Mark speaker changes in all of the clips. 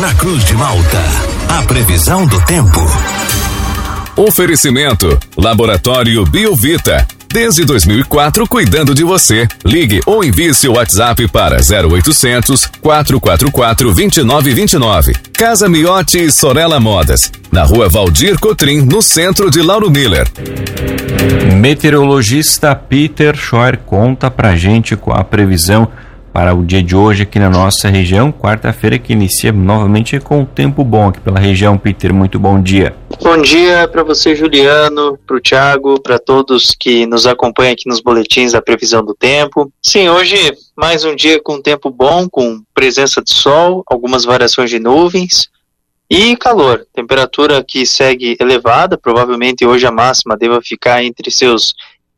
Speaker 1: Na Cruz de Malta, a previsão do tempo.
Speaker 2: Oferecimento: Laboratório Biovita. Desde 2004, cuidando de você. Ligue ou envie seu WhatsApp para 0800 444 2929. Casa Miotti e Sorella Modas. Na rua Valdir Cotrim, no centro de Lauro Miller.
Speaker 3: Meteorologista Peter Scheuer conta pra gente com a previsão para o dia de hoje aqui na nossa região, quarta-feira que inicia novamente com o tempo bom aqui pela região. Peter, muito bom dia.
Speaker 4: Bom dia para você, Juliano, para o Thiago, para todos que nos acompanham aqui nos boletins da previsão do tempo. Sim, hoje mais um dia com tempo bom, com presença de sol, algumas variações de nuvens e calor. Temperatura que segue elevada, provavelmente hoje a máxima deva ficar entre seus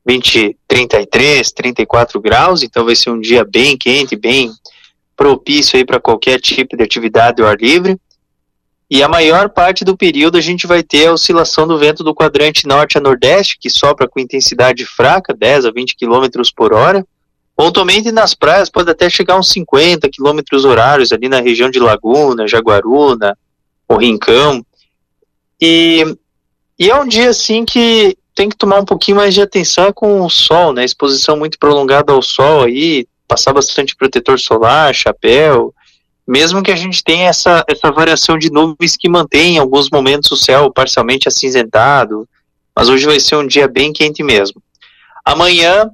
Speaker 4: 20, 33, 34 graus, então vai ser um dia bem quente, bem propício aí para qualquer tipo de atividade ao ar livre. E a maior parte do período a gente vai ter a oscilação do vento do quadrante norte a nordeste, que sopra com intensidade fraca, 10 a 20 km por hora. Pontualmente nas praias pode até chegar uns 50 km horários ali na região de Laguna, Jaguaruna, o Rincão. E, e é um dia assim que tem que tomar um pouquinho mais de atenção com o sol, né? Exposição muito prolongada ao sol aí, passar bastante protetor solar, chapéu, mesmo que a gente tenha essa, essa variação de nuvens que mantém em alguns momentos o céu parcialmente acinzentado, mas hoje vai ser um dia bem quente mesmo. Amanhã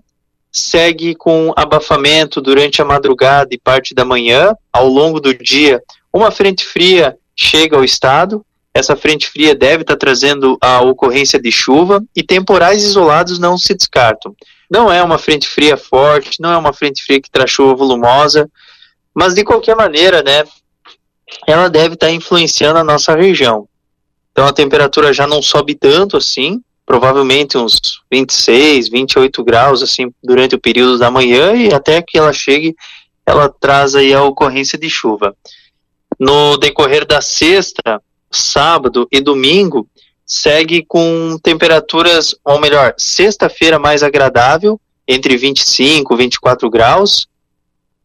Speaker 4: segue com abafamento durante a madrugada e parte da manhã, ao longo do dia, uma frente fria chega ao estado, essa frente fria deve estar trazendo a ocorrência de chuva e temporais isolados não se descartam. Não é uma frente fria forte, não é uma frente fria que traz chuva volumosa, mas de qualquer maneira, né, ela deve estar influenciando a nossa região. Então a temperatura já não sobe tanto assim, provavelmente uns 26, 28 graus assim durante o período da manhã e até que ela chegue, ela traz aí a ocorrência de chuva. No decorrer da sexta, sábado e domingo segue com temperaturas, ou melhor, sexta-feira mais agradável, entre 25 e 24 graus.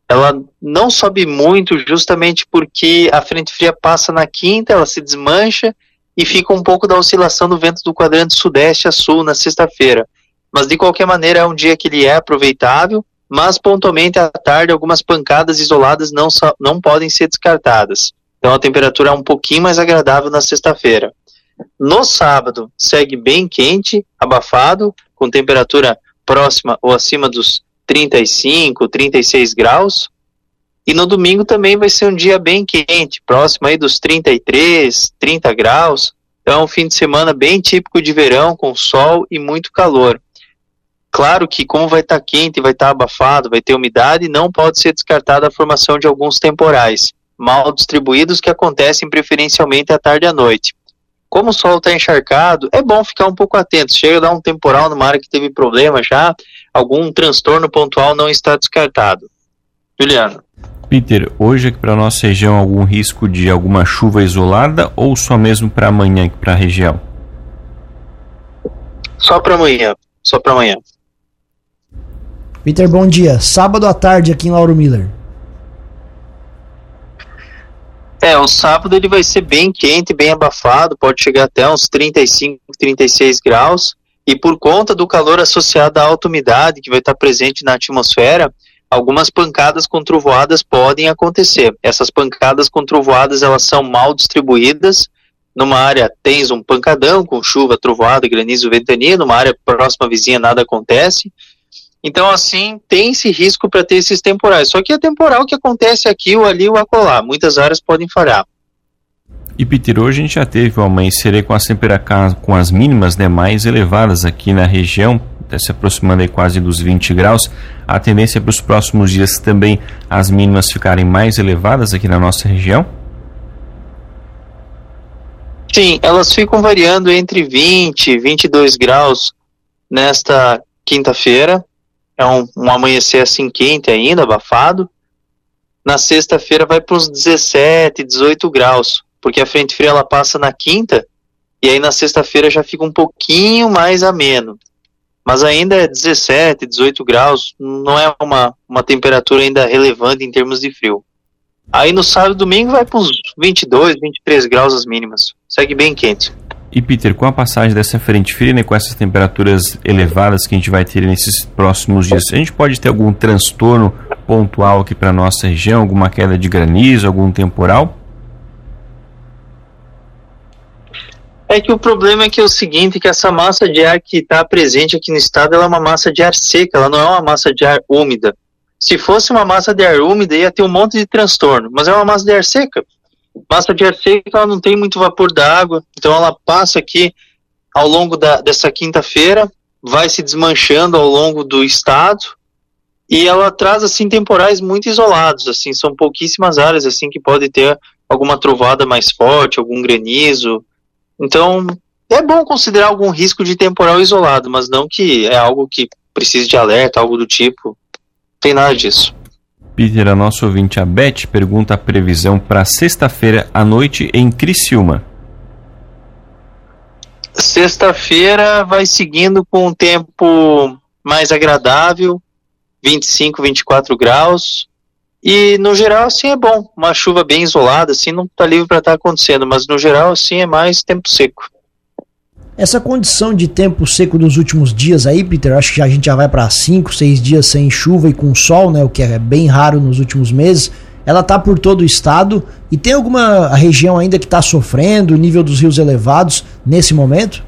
Speaker 4: Ela não sobe muito, justamente porque a frente fria passa na quinta, ela se desmancha e fica um pouco da oscilação do vento do quadrante sudeste a sul na sexta-feira. Mas de qualquer maneira é um dia que ele é aproveitável, mas pontualmente à tarde algumas pancadas isoladas não, não podem ser descartadas. Então a temperatura é um pouquinho mais agradável na sexta-feira. No sábado, segue bem quente, abafado, com temperatura próxima ou acima dos 35, 36 graus. E no domingo também vai ser um dia bem quente, próximo aí dos 33, 30 graus. Então, um fim de semana bem típico de verão, com sol e muito calor. Claro que, como vai estar tá quente, vai estar tá abafado, vai ter umidade, não pode ser descartada a formação de alguns temporais mal distribuídos que acontecem preferencialmente à tarde e à noite. Como o solo está encharcado, é bom ficar um pouco atento. Chega a dar um temporal numa área que teve problema já, algum transtorno pontual não está descartado. Juliano.
Speaker 3: Peter, hoje aqui para nossa região algum risco de alguma chuva isolada ou só mesmo para amanhã aqui para a região?
Speaker 4: Só para amanhã, só para amanhã.
Speaker 5: Peter, bom dia. Sábado à tarde aqui em Lauro Miller.
Speaker 4: É, o sábado ele vai ser bem quente, bem abafado, pode chegar até uns 35, 36 graus. E por conta do calor associado à alta umidade que vai estar presente na atmosfera, algumas pancadas com trovoadas podem acontecer. Essas pancadas com trovoadas elas são mal distribuídas. Numa área tens um pancadão com chuva, trovoada, granizo, ventania. Numa área próxima vizinha nada acontece. Então, assim, tem esse risco para ter esses temporais. Só que é temporal que acontece aqui ou ali ou acolá. Muitas áreas podem falhar.
Speaker 3: E Peter, hoje a gente já teve o amanhecer com as temperaturas com as mínimas né, mais elevadas aqui na região, se aproximando aí quase dos 20 graus. A tendência para os próximos dias também as mínimas ficarem mais elevadas aqui na nossa região?
Speaker 4: Sim, elas ficam variando entre 20 e 22 graus nesta quinta-feira é um, um amanhecer assim quente ainda, abafado. Na sexta-feira vai para uns 17, 18 graus, porque a frente fria ela passa na quinta e aí na sexta-feira já fica um pouquinho mais ameno. Mas ainda é 17, 18 graus, não é uma, uma temperatura ainda relevante em termos de frio. Aí no sábado e domingo vai para uns 22, 23 graus as mínimas. Segue bem quente.
Speaker 3: E Peter, com a passagem dessa frente fria, né, com essas temperaturas elevadas que a gente vai ter nesses próximos dias, a gente pode ter algum transtorno pontual aqui para nossa região, alguma queda de granizo, algum temporal?
Speaker 4: É que o problema é que é o seguinte, que essa massa de ar que está presente aqui no estado, ela é uma massa de ar seca, ela não é uma massa de ar úmida. Se fosse uma massa de ar úmida, ia ter um monte de transtorno, mas é uma massa de ar seca. Massa de ar seca, ela não tem muito vapor da água, então ela passa aqui ao longo da, dessa quinta-feira, vai se desmanchando ao longo do estado, e ela traz, assim, temporais muito isolados, assim, são pouquíssimas áreas, assim, que pode ter alguma trovada mais forte, algum granizo, então, é bom considerar algum risco de temporal isolado, mas não que é algo que precise de alerta, algo do tipo. Não tem nada disso.
Speaker 3: Peter, a nossa ouvinte, a Beth, pergunta a previsão para sexta-feira à noite em Criciúma.
Speaker 4: Sexta-feira vai seguindo com um tempo mais agradável, 25, 24 graus. E no geral, assim é bom. Uma chuva bem isolada, assim, não está livre para estar tá acontecendo, mas no geral, assim é mais tempo seco.
Speaker 5: Essa condição de tempo seco dos últimos dias aí, Peter, acho que a gente já vai para 5, 6 dias sem chuva e com sol, né, o que é bem raro nos últimos meses. Ela tá por todo o estado e tem alguma região ainda que está sofrendo, nível dos rios elevados nesse momento?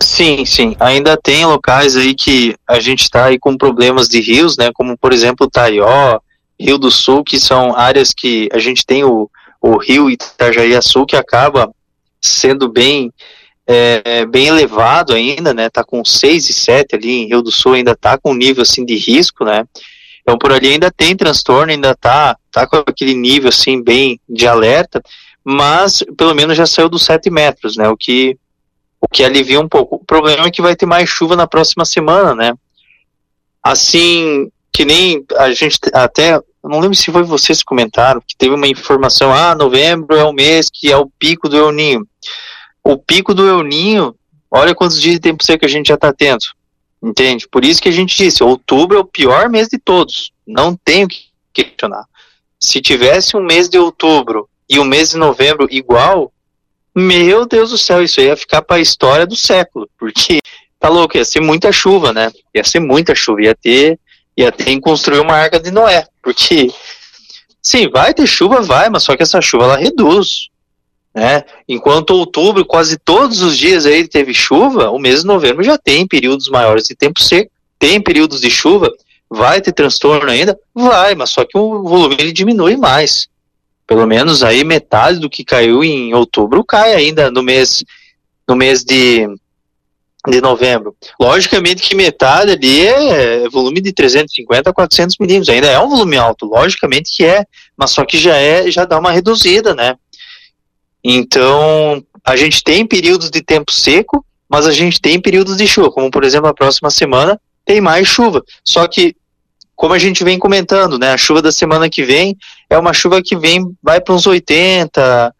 Speaker 4: Sim, sim. Ainda tem locais aí que a gente está aí com problemas de rios, né? Como por exemplo Taió, Rio do Sul, que são áreas que a gente tem o, o rio Itajaí-Açu que acaba sendo bem é, bem elevado ainda, né? Tá com 6 e 7 ali em Rio do Sul, ainda tá com nível assim de risco, né? Então por ali ainda tem transtorno, ainda tá, tá com aquele nível assim bem de alerta, mas pelo menos já saiu dos 7 metros, né? O que o que alivia um pouco. O problema é que vai ter mais chuva na próxima semana, né? Assim, que nem a gente até, não lembro se foi vocês que comentaram, que teve uma informação, ah, novembro é o mês que é o pico do El Ninho. O pico do El Ninho, olha quantos dias de tempo seco a gente já está tendo, entende? Por isso que a gente disse, outubro é o pior mês de todos, não tenho que questionar. Se tivesse um mês de outubro e um mês de novembro igual, meu Deus do céu, isso ia ficar para a história do século, porque tá louco, ia ser muita chuva, né? Ia ser muita chuva, ia ter, ia ter que construir uma arca de Noé, porque sim, vai ter chuva, vai, mas só que essa chuva ela reduz, né? Enquanto outubro, quase todos os dias aí teve chuva, o mês de novembro já tem períodos maiores de tempo seco, tem períodos de chuva, vai ter transtorno ainda, vai, mas só que o volume ele diminui mais pelo menos aí metade do que caiu em outubro cai ainda no mês no mês de, de novembro. Logicamente que metade ali é volume de 350 a 400 milímetros, ainda é um volume alto, logicamente que é, mas só que já é, já dá uma reduzida, né? Então, a gente tem períodos de tempo seco, mas a gente tem períodos de chuva, como por exemplo a próxima semana tem mais chuva. Só que como a gente vem comentando, né, a chuva da semana que vem é uma chuva que vem, vai para uns 80,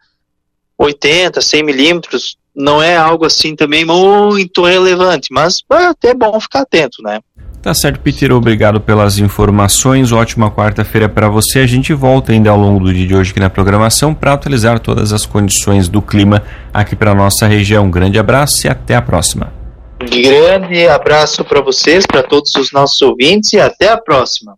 Speaker 4: 80, 100 milímetros, não é algo assim também muito relevante, mas é até bom ficar atento, né.
Speaker 3: Tá certo, Peter, obrigado pelas informações. Ótima quarta-feira para você. A gente volta ainda ao longo do dia de hoje aqui na programação para atualizar todas as condições do clima aqui para nossa região. Um grande abraço e até a próxima.
Speaker 4: Grande abraço para vocês, para todos os nossos ouvintes e até a próxima.